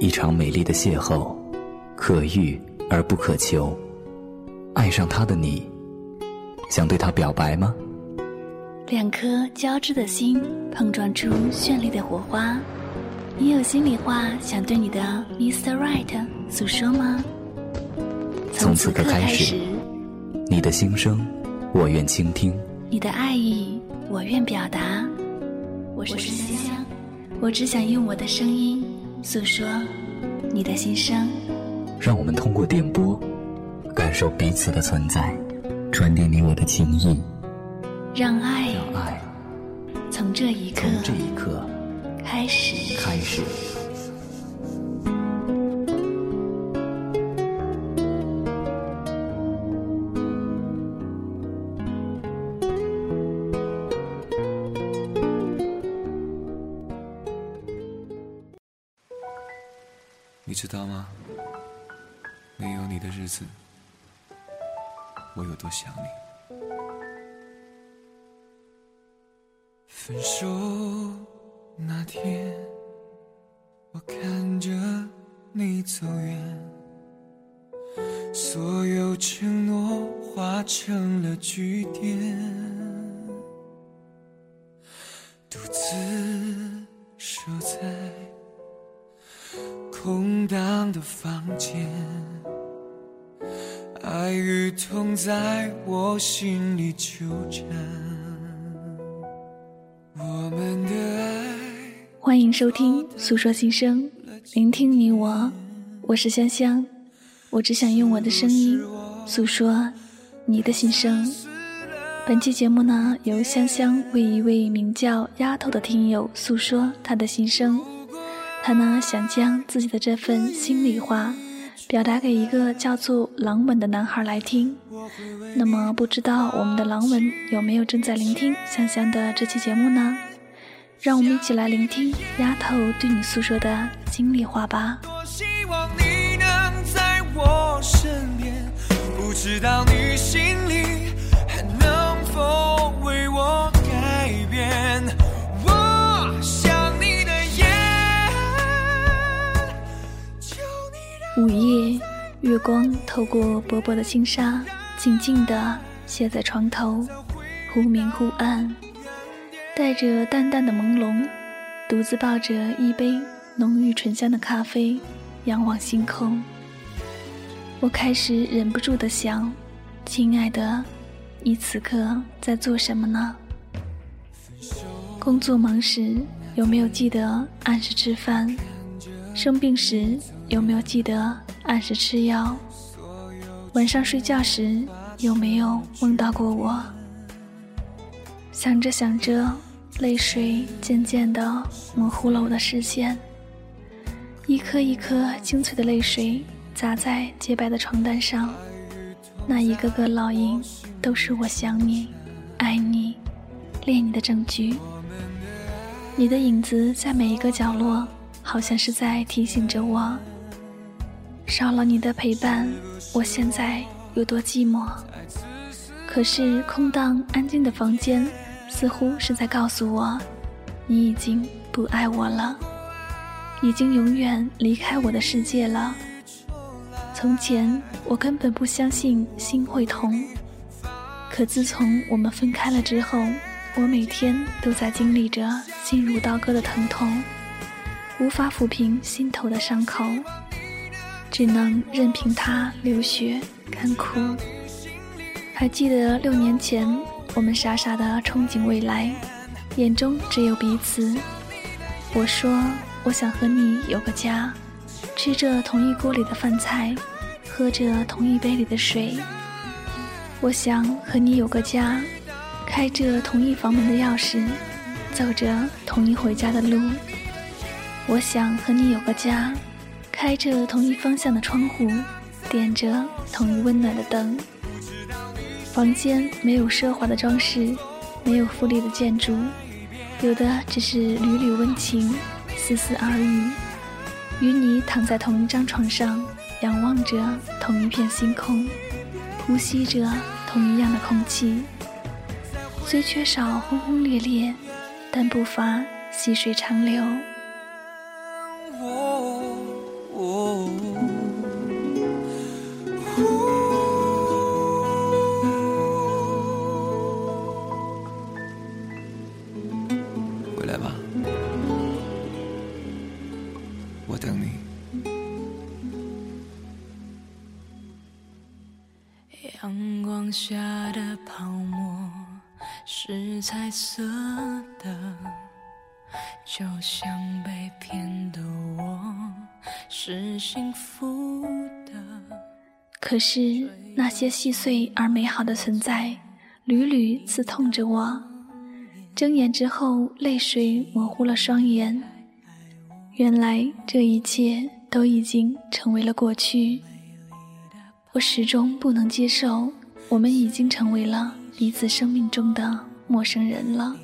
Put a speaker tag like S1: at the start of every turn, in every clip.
S1: 一场美丽的邂逅，可遇而不可求。爱上他的你，想对他表白吗？
S2: 两颗交织的心碰撞出绚丽的火花，你有心里话想对你的 Mr. Right 诉说吗？
S1: 从此刻开始，你的心声，我愿倾听；
S2: 你的爱意，我愿表达。我是香香，我只想用我的声音诉说你的心声。
S1: 让我们通过电波，感受彼此的存在，传递你我的情谊。
S2: 让爱，
S1: 让爱
S2: 从这一刻，
S1: 从这一刻
S2: 开始，
S1: 开始。
S3: 你知道吗？没有你的日子，我有多想你。分手那天，我看着你走远，所有承诺化成了句点，在我心里纠缠。我们的爱。
S2: 欢迎收听《诉说心声》，聆听你我，我是香香，我只想用我的声音诉说你的心声。本期节目呢，由香香为一位名叫丫头的听友诉说她的心声。他呢，想将自己的这份心里话表达给一个叫做狼文的男孩来听。那么，不知道我们的狼文有没有正在聆听香香的这期节目呢？让我们一起来聆听丫头对你诉说的心里话吧。
S3: 多希望你能在我身边，不知道你心里还能否为我
S2: 午夜，月光透过薄薄的轻纱，静静地泻在床头，忽明忽暗，带着淡淡的朦胧。独自抱着一杯浓郁醇香的咖啡，仰望星空。我开始忍不住地想：亲爱的，你此刻在做什么呢？工作忙时有没有记得按时吃饭？生病时？有没有记得按时吃药？晚上睡觉时有没有梦到过我？想着想着，泪水渐渐地模糊了我的视线，一颗一颗清脆的泪水砸在洁白的床单上，那一个个烙印都是我想你、爱你、恋你的证据。你的影子在每一个角落，好像是在提醒着我。少了你的陪伴，我现在有多寂寞？可是空荡安静的房间，似乎是在告诉我，你已经不爱我了，已经永远离开我的世界了。从前我根本不相信心会痛，可自从我们分开了之后，我每天都在经历着心如刀割的疼痛，无法抚平心头的伤口。只能任凭它流血干枯。还记得六年前，我们傻傻的憧憬未来，眼中只有彼此。我说，我想和你有个家，吃着同一锅里的饭菜，喝着同一杯里的水。我想和你有个家，开着同一房门的钥匙，走着同一回家的路。我想和你有个家。开着同一方向的窗户，点着同一温暖的灯。房间没有奢华的装饰，没有富丽的建筑，有的只是缕缕温情，丝丝耳语。与你躺在同一张床上，仰望着同一片星空，呼吸着同一样的空气。虽缺少轰轰烈烈，但不乏细水长流。
S4: 彩色的，就像被骗的我是幸福的。
S2: 可是那些细碎而美好的存在，屡屡刺痛着我。睁眼之后，泪水模糊了双眼。原来这一切都已经成为了过去。我始终不能接受，我们已经成为了彼此生命中的陌生人了。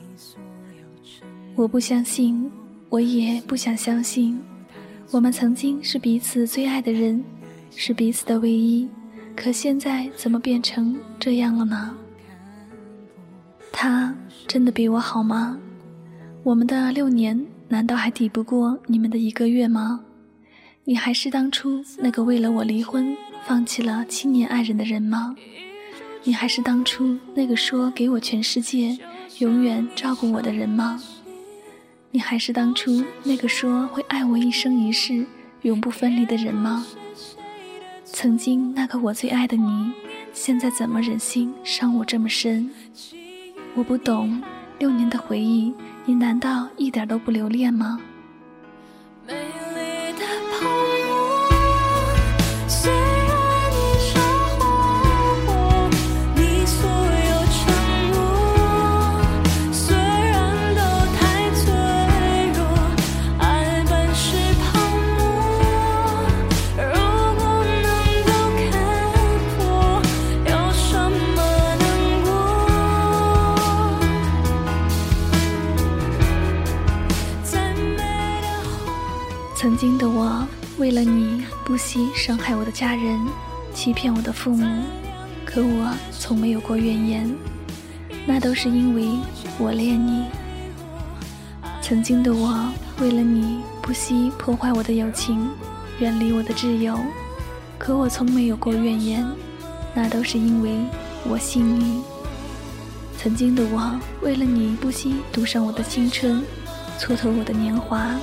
S2: 我不相信，我也不想相信，我们曾经是彼此最爱的人，是彼此的唯一。可现在怎么变成这样了呢？他真的比我好吗？我们的六年难道还抵不过你们的一个月吗？你还是当初那个为了我离婚、放弃了七年爱人的人吗？你还是当初那个说给我全世界、永远照顾我的人吗？你还是当初那个说会爱我一生一世、永不分离的人吗？曾经那个我最爱的你，现在怎么忍心伤我这么深？我不懂，六年的回忆，你难道一点都不留恋吗？惜伤害我的家人，欺骗我的父母，可我从没有过怨言，那都是因为我恋你。曾经的我，为了你不惜破坏我的友情，远离我的挚友，可我从没有过怨言，那都是因为我信你。曾经的我，为了你不惜赌上我的青春，蹉跎我的年华，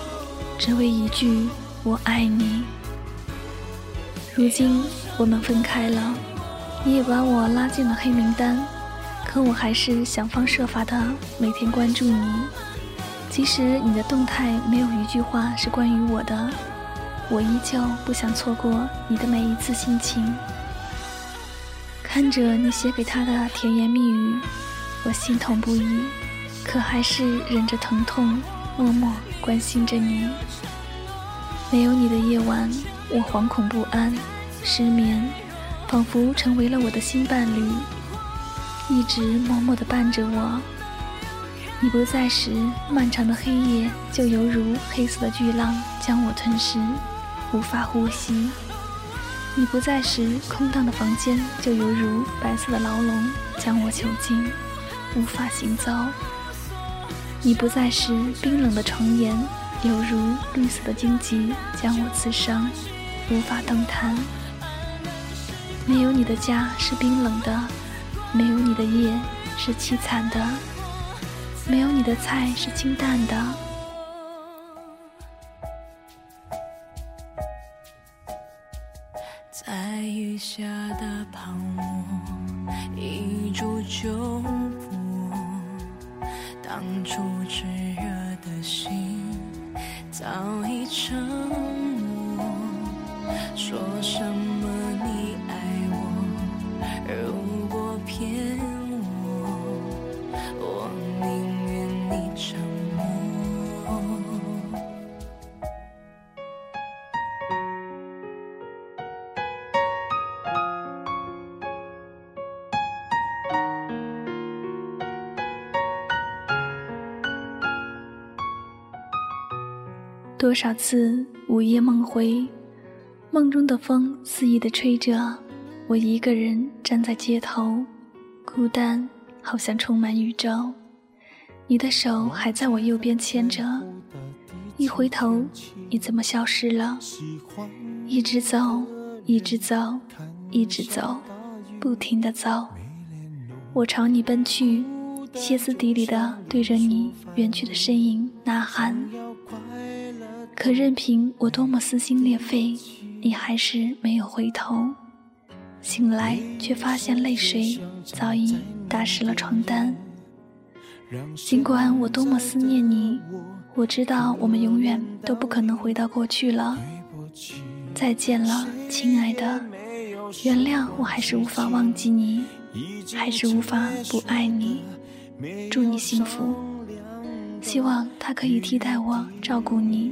S2: 只为一句“我爱你”。如今我们分开了，你也把我拉进了黑名单，可我还是想方设法的每天关注你。即使你的动态没有一句话是关于我的，我依旧不想错过你的每一次心情。看着你写给他的甜言蜜语，我心痛不已，可还是忍着疼痛，默默关心着你。没有你的夜晚，我惶恐不安，失眠，仿佛成为了我的新伴侣，一直默默地伴着我。你不在时，漫长的黑夜就犹如黑色的巨浪将我吞噬，无法呼吸。你不在时，空荡的房间就犹如白色的牢笼将我囚禁，无法行走。你不在时，冰冷的床沿犹如绿色的荆棘将我刺伤，无法动弹。没有你的家是冰冷的，没有你的夜是凄惨的。没有你的菜是清淡的。
S4: 在雨下的泡沫，一触就破。当初只
S2: 多少次午夜梦回，梦中的风肆意地吹着，我一个人站在街头，孤单，好像充满宇宙。你的手还在我右边牵着，一回头，你怎么消失了？一直走，一直走，一直走，不停的走。我朝你奔去，歇斯底里的对着你远去的身影呐喊。可任凭我多么撕心裂肺，你还是没有回头。醒来，却发现泪水早已打湿了床单。尽管我多么思念你，我知道我们永远都不可能回到过去了。再见了，亲爱的，原谅我还是无法忘记你，还是无法不爱你。祝你幸福，希望他可以替代我照顾你，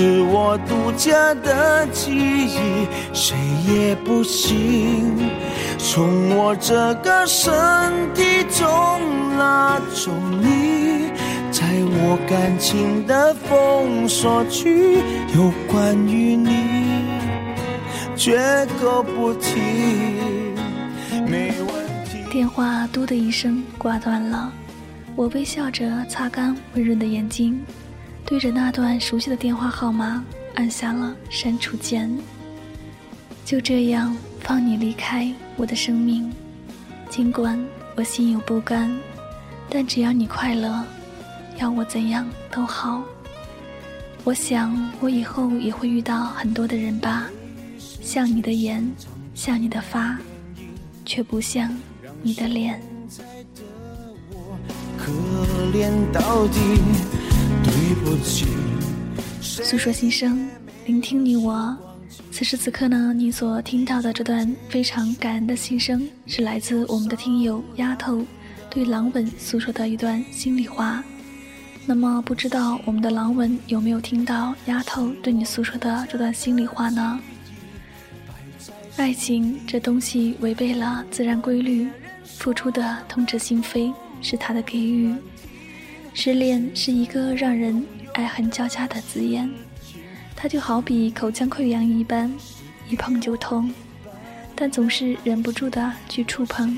S5: 是我独家的记忆，谁也不行从我这个身体中拉走你。在我感情的封锁区，有关于你，绝口不提。没问题。
S2: 电话嘟的一声挂断了，我微笑着擦干温润的眼睛，对着那段熟悉的电话号码按下了删除键。就这样放你离开我的生命，尽管我心有不甘，但只要你快乐。要我怎样都好。我想，我以后也会遇到很多的人吧，像你的眼，像你的发，却不像你的脸。可怜到底诉说心声，聆听你我。此时此刻呢，你所听到的这段非常感人的心声，是来自我们的听友丫头对狼文诉说的一段心里话。那么，不知道我们的狼文有没有听到丫头对你诉说的这段心里话呢？爱情这东西违背了自然规律，付出的痛彻心扉是他的给予。失恋是一个让人爱恨交加的字眼，它就好比口腔溃疡一般，一碰就痛，但总是忍不住的去触碰，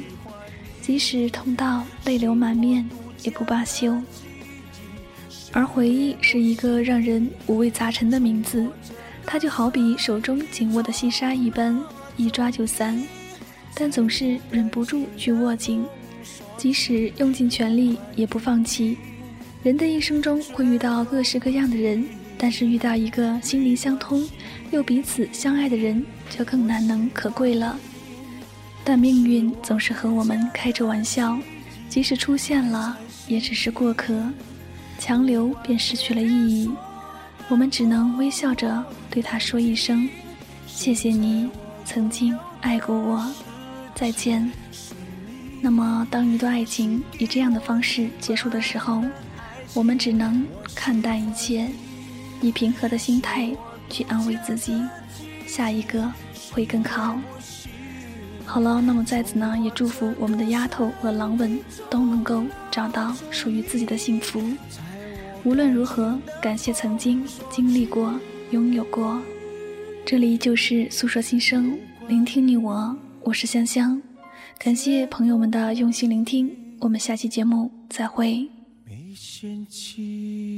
S2: 即使痛到泪流满面，也不罢休。而回忆是一个让人五味杂陈的名字，它就好比手中紧握的细沙一般，一抓就散，但总是忍不住去握紧，即使用尽全力也不放弃。人的一生中会遇到各式各样的人，但是遇到一个心灵相通又彼此相爱的人，就更难能可贵了。但命运总是和我们开着玩笑，即使出现了，也只是过客。强留便失去了意义，我们只能微笑着对他说一声：“谢谢你曾经爱过我，再见。”那么，当一段爱情以这样的方式结束的时候，我们只能看淡一切，以平和的心态去安慰自己，下一个会更好。好了，那么在此呢，也祝福我们的丫头和狼吻都能够找到属于自己的幸福。无论如何，感谢曾经经历过、拥有过。这里就是诉说心声，聆听你我，我是香香。感谢朋友们的用心聆听，我们下期节目再会。没嫌弃